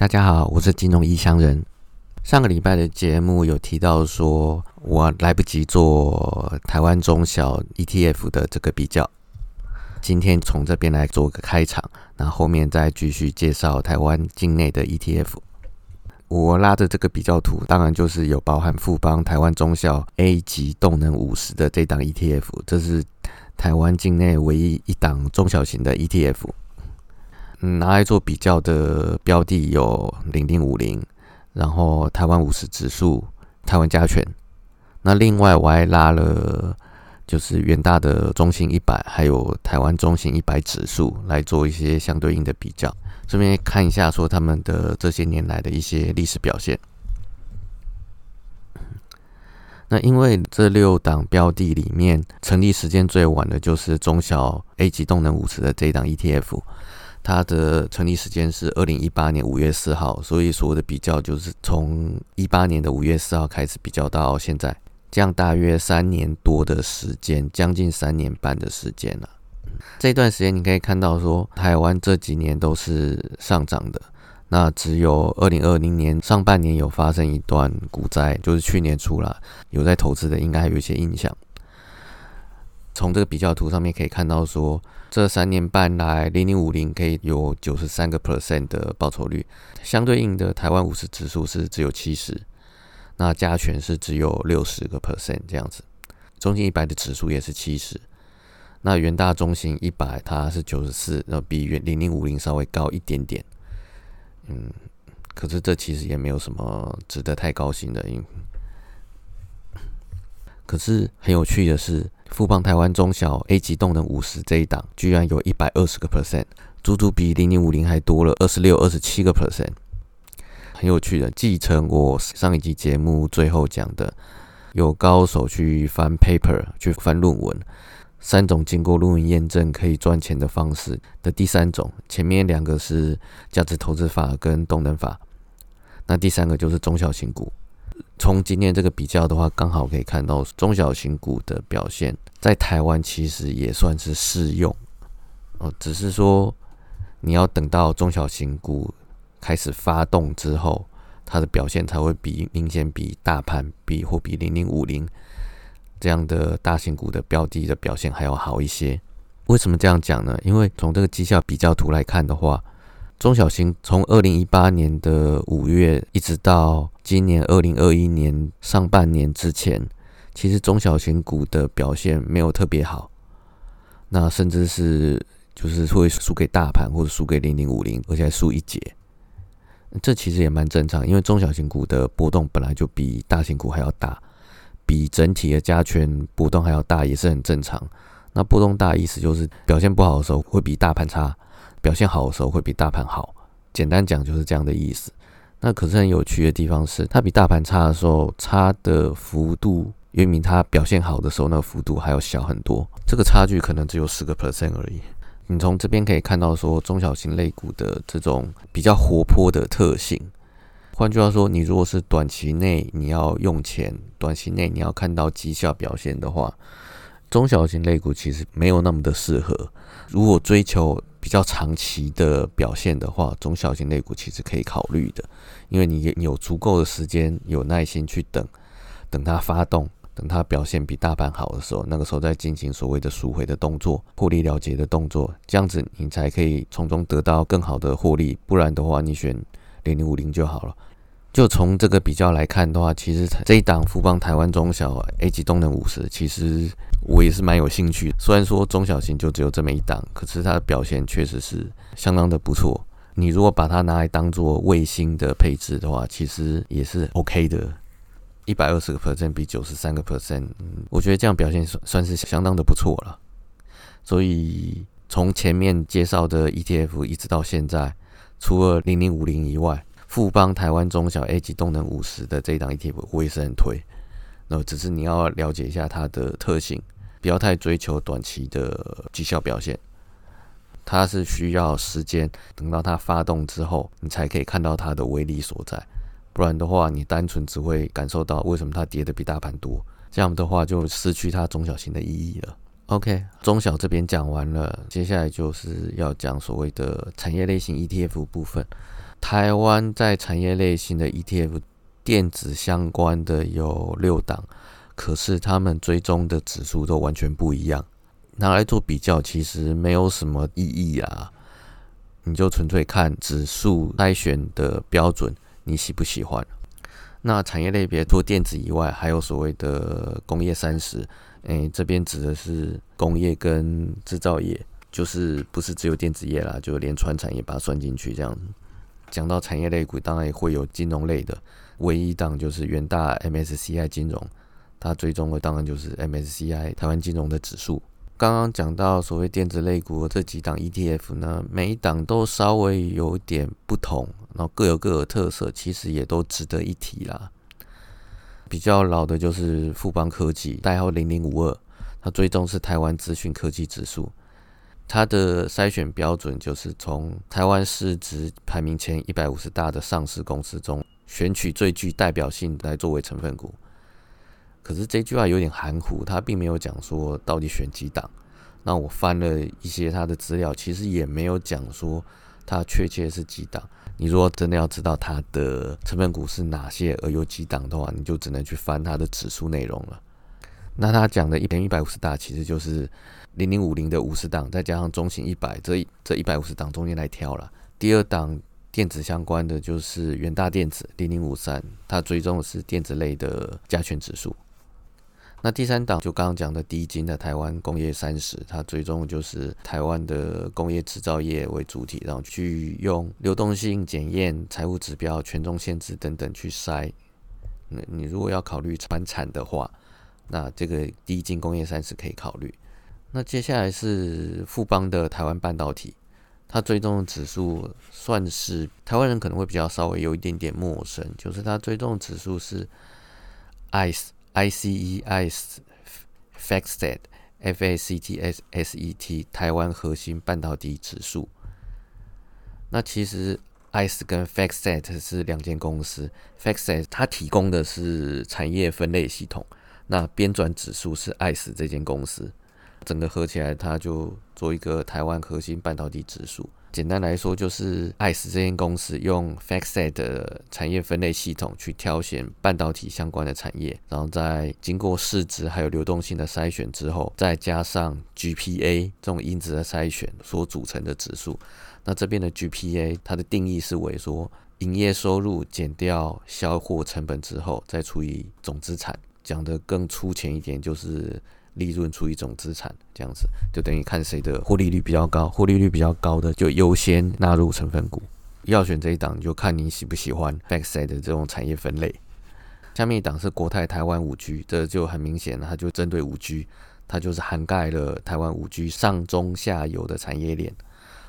大家好，我是金融异乡人。上个礼拜的节目有提到说，我来不及做台湾中小 ETF 的这个比较。今天从这边来做个开场，那后面再继续介绍台湾境内的 ETF。我拉的这个比较图，当然就是有包含富邦台湾中小 A 级动能五十的这档 ETF，这是台湾境内唯一一档中小型的 ETF。拿来做比较的标的有零零五零，然后台湾五十指数、台湾加权。那另外我还拉了就是远大的中型一百，还有台湾中型一百指数来做一些相对应的比较，顺便看一下说他们的这些年来的一些历史表现。那因为这六档标的里面成立时间最晚的就是中小 A 级动能五十的这一档 ETF。它的成立时间是二零一八年五月四号，所以所谓的比较就是从一八年的五月四号开始比较到现在，这样大约三年多的时间，将近三年半的时间了。这段时间你可以看到说，台湾这几年都是上涨的，那只有二零二零年上半年有发生一段股灾，就是去年初了，有在投资的应该还有一些印象。从这个比较图上面可以看到，说这三年半来，零零五零可以有九十三个 percent 的报酬率，相对应的台湾五十指数是只有七十，那加权是只有六十个 percent 这样子，中型一百的指数也是七十，那元大中型一百它是九十四，那比元零零五零稍微高一点点，嗯，可是这其实也没有什么值得太高兴的，因可是很有趣的是。富邦台湾中小 A 级动能五十这一档，居然有一百二十个 percent，足足比零零五零还多了二十六、二十七个 percent，很有趣的。继承我上一集节目最后讲的，有高手去翻 paper，去翻论文，三种经过论文验证可以赚钱的方式的第三种，前面两个是价值投资法跟动能法，那第三个就是中小型股。从今天这个比较的话，刚好可以看到中小型股的表现，在台湾其实也算是适用哦，只是说你要等到中小型股开始发动之后，它的表现才会比明显比大盘比或比零零五零这样的大型股的标的的表现还要好一些。为什么这样讲呢？因为从这个绩效比较图来看的话。中小型从二零一八年的五月一直到今年二零二一年上半年之前，其实中小型股的表现没有特别好，那甚至是就是会输给大盘或者输给零零五零，而且还输一截。这其实也蛮正常，因为中小型股的波动本来就比大型股还要大，比整体的加权波动还要大，也是很正常。那波动大意思就是表现不好的时候会比大盘差。表现好的时候会比大盘好，简单讲就是这样的意思。那可是很有趣的地方是，它比大盘差的时候，差的幅度远比它表现好的时候那个幅度还要小很多。这个差距可能只有十个 percent 而已。你从这边可以看到说，中小型类股的这种比较活泼的特性。换句话说，你如果是短期内你要用钱，短期内你要看到绩效表现的话，中小型类股其实没有那么的适合。如果追求比较长期的表现的话，中小型类股其实可以考虑的，因为你有足够的时间、有耐心去等，等它发动，等它表现比大盘好的时候，那个时候再进行所谓的赎回的动作、获利了结的动作，这样子你才可以从中得到更好的获利。不然的话，你选零零五零就好了。就从这个比较来看的话，其实这一档富邦台湾中小 A 级动能五十，其实我也是蛮有兴趣。虽然说中小型就只有这么一档，可是它的表现确实是相当的不错。你如果把它拿来当做卫星的配置的话，其实也是 OK 的。一百二十个 percent 比九十三个 percent，我觉得这样表现算算是相当的不错了。所以从前面介绍的 ETF 一直到现在，除了零零五零以外，富邦台湾中小 A 级动能五十的这一档 ETF，我也是很推。那只是你要了解一下它的特性，不要太追求短期的绩效表现。它是需要时间，等到它发动之后，你才可以看到它的威力所在。不然的话，你单纯只会感受到为什么它跌的比大盘多，这样的话就失去它中小型的意义了。OK，中小这边讲完了，接下来就是要讲所谓的产业类型 ETF 部分。台湾在产业类型的 ETF 电子相关的有六档，可是他们追踪的指数都完全不一样，拿来做比较其实没有什么意义啊。你就纯粹看指数筛选的标准，你喜不喜欢？那产业类别做电子以外，还有所谓的工业三十，诶，这边指的是工业跟制造业，就是不是只有电子业啦，就连船产业把它算进去这样子。讲到产业类股，当然也会有金融类的，唯一档就是元大 MSCI 金融，它追踪的当然就是 MSCI 台湾金融的指数。刚刚讲到所谓电子类股这几档 ETF 呢，每一档都稍微有点不同，然后各有各的特色，其实也都值得一提啦。比较老的就是富邦科技，代号零零五二，它追踪是台湾资讯科技指数，它的筛选标准就是从台湾市值排名前一百五十大的上市公司中选取最具代表性来作为成分股。可是这句话有点含糊，他并没有讲说到底选几档。那我翻了一些他的资料，其实也没有讲说他确切是几档。你如果真的要知道它的成分股是哪些而有几档的话，你就只能去翻它的指数内容了。那他讲的一千一百五十大，其实就是零零五零的五十档，再加上中型一百，这一这一百五十档中间来挑了。第二档电子相关的就是元大电子零零五三，它追踪的是电子类的加权指数。那第三档就刚刚讲的第一金的台湾工业三十，它追踪的就是台湾的工业制造业为主体，然后去用流动性检验、财务指标、权重限制等等去筛。那你如果要考虑传产的话，那这个第一金工业三十可以考虑。那接下来是富邦的台湾半导体，它追踪的指数算是台湾人可能会比较稍微有一点点陌生，就是它追踪的指数是 ICE。ICE ICE FactSet F A C T S S E T 台湾核心半导体指数。那其实 ICE 跟 FactSet 是两间公司，FactSet 它提供的是产业分类系统，那编转指数是 ICE 这间公司，整个合起来它就做一个台湾核心半导体指数。简单来说，就是爱思这间公司用 FactSet 的产业分类系统去挑选半导体相关的产业，然后在经过市值还有流动性的筛选之后，再加上 GPA 这种因子的筛选所组成的指数。那这边的 GPA 它的定义是为说，营业收入减掉销货成本之后，再除以总资产。讲的更粗浅一点，就是。利润除以总资产，这样子就等于看谁的获利率比较高，获利率比较高的就优先纳入成分股。要选这一档，就看你喜不喜欢 backside 的这种产业分类。下面一档是国泰台湾五 G，这就很明显，它就针对五 G，它就是涵盖了台湾五 G 上中下游的产业链，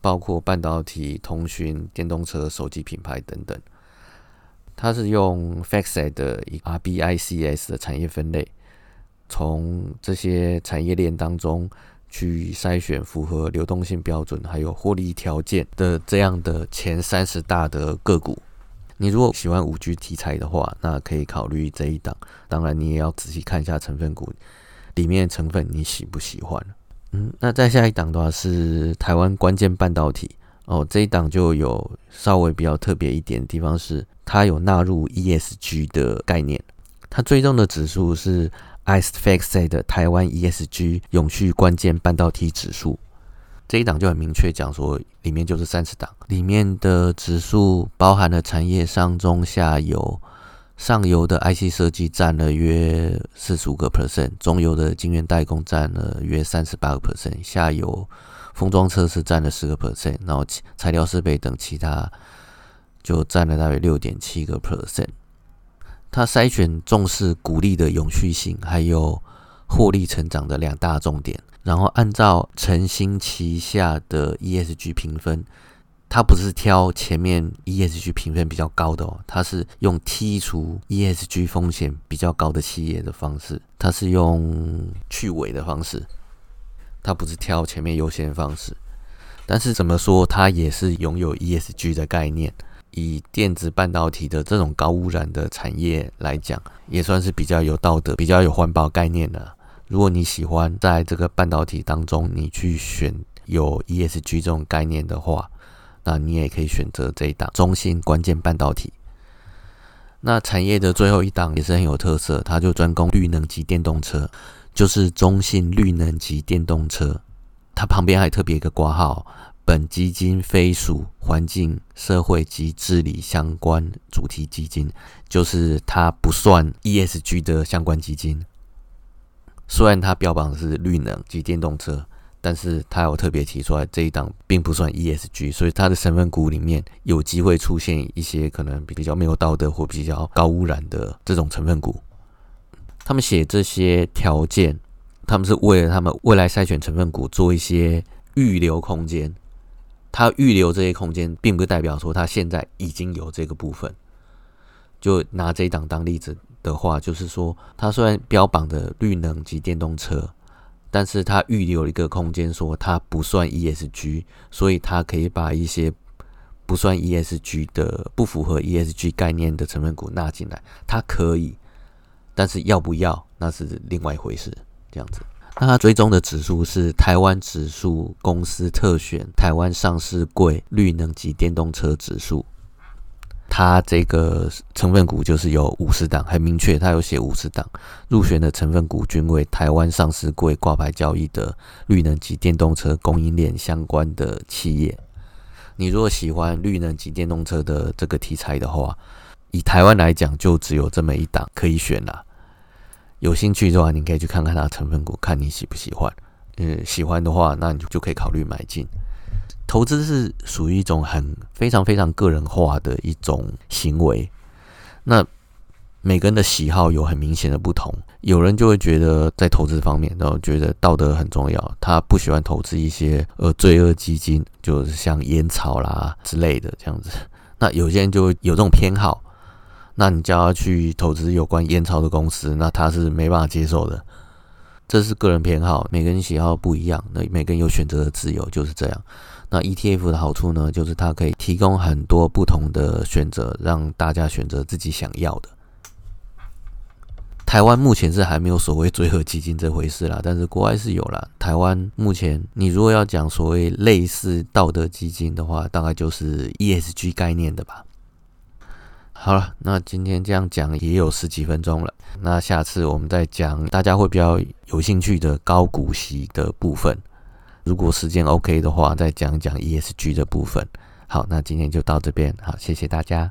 包括半导体、通讯、电动车、手机品牌等等。它是用 FactSet 的 RBICS 的产业分类。从这些产业链当中去筛选符合流动性标准还有获利条件的这样的前三十大的个股。你如果喜欢五 G 题材的话，那可以考虑这一档。当然，你也要仔细看一下成分股里面的成分你喜不喜欢。嗯，那再下一档的话是台湾关键半导体哦，这一档就有稍微比较特别一点的地方是，它有纳入 ESG 的概念，它追踪的指数是。ICE 的台湾 ESG 永续关键半导体指数。这一档就很明确讲说，里面就是三十档，里面的指数包含了产业上中下游，上游的 IC 设计占了约四十五个 percent，中游的晶圆代工占了约三十八个 percent，下游封装测试占了十个 percent，然后材料设备等其他就占了大约六点七个 percent。他筛选重视鼓励的永续性，还有获利成长的两大重点，然后按照诚心旗下的 ESG 评分，它不是挑前面 ESG 评分比较高的哦，它是用剔除 ESG 风险比较高的企业的方式，它是用去尾的方式，它不是挑前面优先方式，但是怎么说，它也是拥有 ESG 的概念。以电子半导体的这种高污染的产业来讲，也算是比较有道德、比较有环保概念的。如果你喜欢在这个半导体当中，你去选有 ESG 这种概念的话，那你也可以选择这一档中芯关键半导体。那产业的最后一档也是很有特色，它就专攻绿能级电动车，就是中性绿能级电动车。它旁边还特别一个挂号，本基金非属环境、社会及治理相关主题基金，就是它不算 ESG 的相关基金。虽然它标榜的是绿能及电动车。但是他有特别提出来，这一档并不算 ESG，所以它的成分股里面有机会出现一些可能比较没有道德或比较高污染的这种成分股。他们写这些条件，他们是为了他们未来筛选成分股做一些预留空间。他预留这些空间，并不代表说他现在已经有这个部分。就拿这一档当例子的话，就是说，他虽然标榜的绿能及电动车。但是它预留一个空间，说它不算 ESG，所以它可以把一些不算 ESG 的、不符合 ESG 概念的成分股纳进来，它可以。但是要不要，那是另外一回事。这样子，那它追踪的指数是台湾指数公司特选台湾上市柜绿能级电动车指数。它这个成分股就是有五十档，很明确，它有写五十档入选的成分股均为台湾上市柜挂牌交易的绿能及电动车供应链相关的企业。你如果喜欢绿能及电动车的这个题材的话，以台湾来讲，就只有这么一档可以选啦。有兴趣的话，你可以去看看它的成分股，看你喜不喜欢。嗯，喜欢的话，那你就就可以考虑买进。投资是属于一种很非常非常个人化的一种行为，那每个人的喜好有很明显的不同。有人就会觉得在投资方面，然后觉得道德很重要，他不喜欢投资一些呃罪恶基金，就是像烟草啦之类的这样子。那有些人就有这种偏好，那你叫他去投资有关烟草的公司，那他是没办法接受的。这是个人偏好，每个人喜好不一样，那每个人有选择的自由，就是这样。那 ETF 的好处呢，就是它可以提供很多不同的选择，让大家选择自己想要的。台湾目前是还没有所谓追合基金这回事啦，但是国外是有啦。台湾目前，你如果要讲所谓类似道德基金的话，大概就是 ESG 概念的吧。好了，那今天这样讲也有十几分钟了，那下次我们再讲大家会比较有兴趣的高股息的部分。如果时间 OK 的话，再讲讲 ESG 的部分。好，那今天就到这边。好，谢谢大家。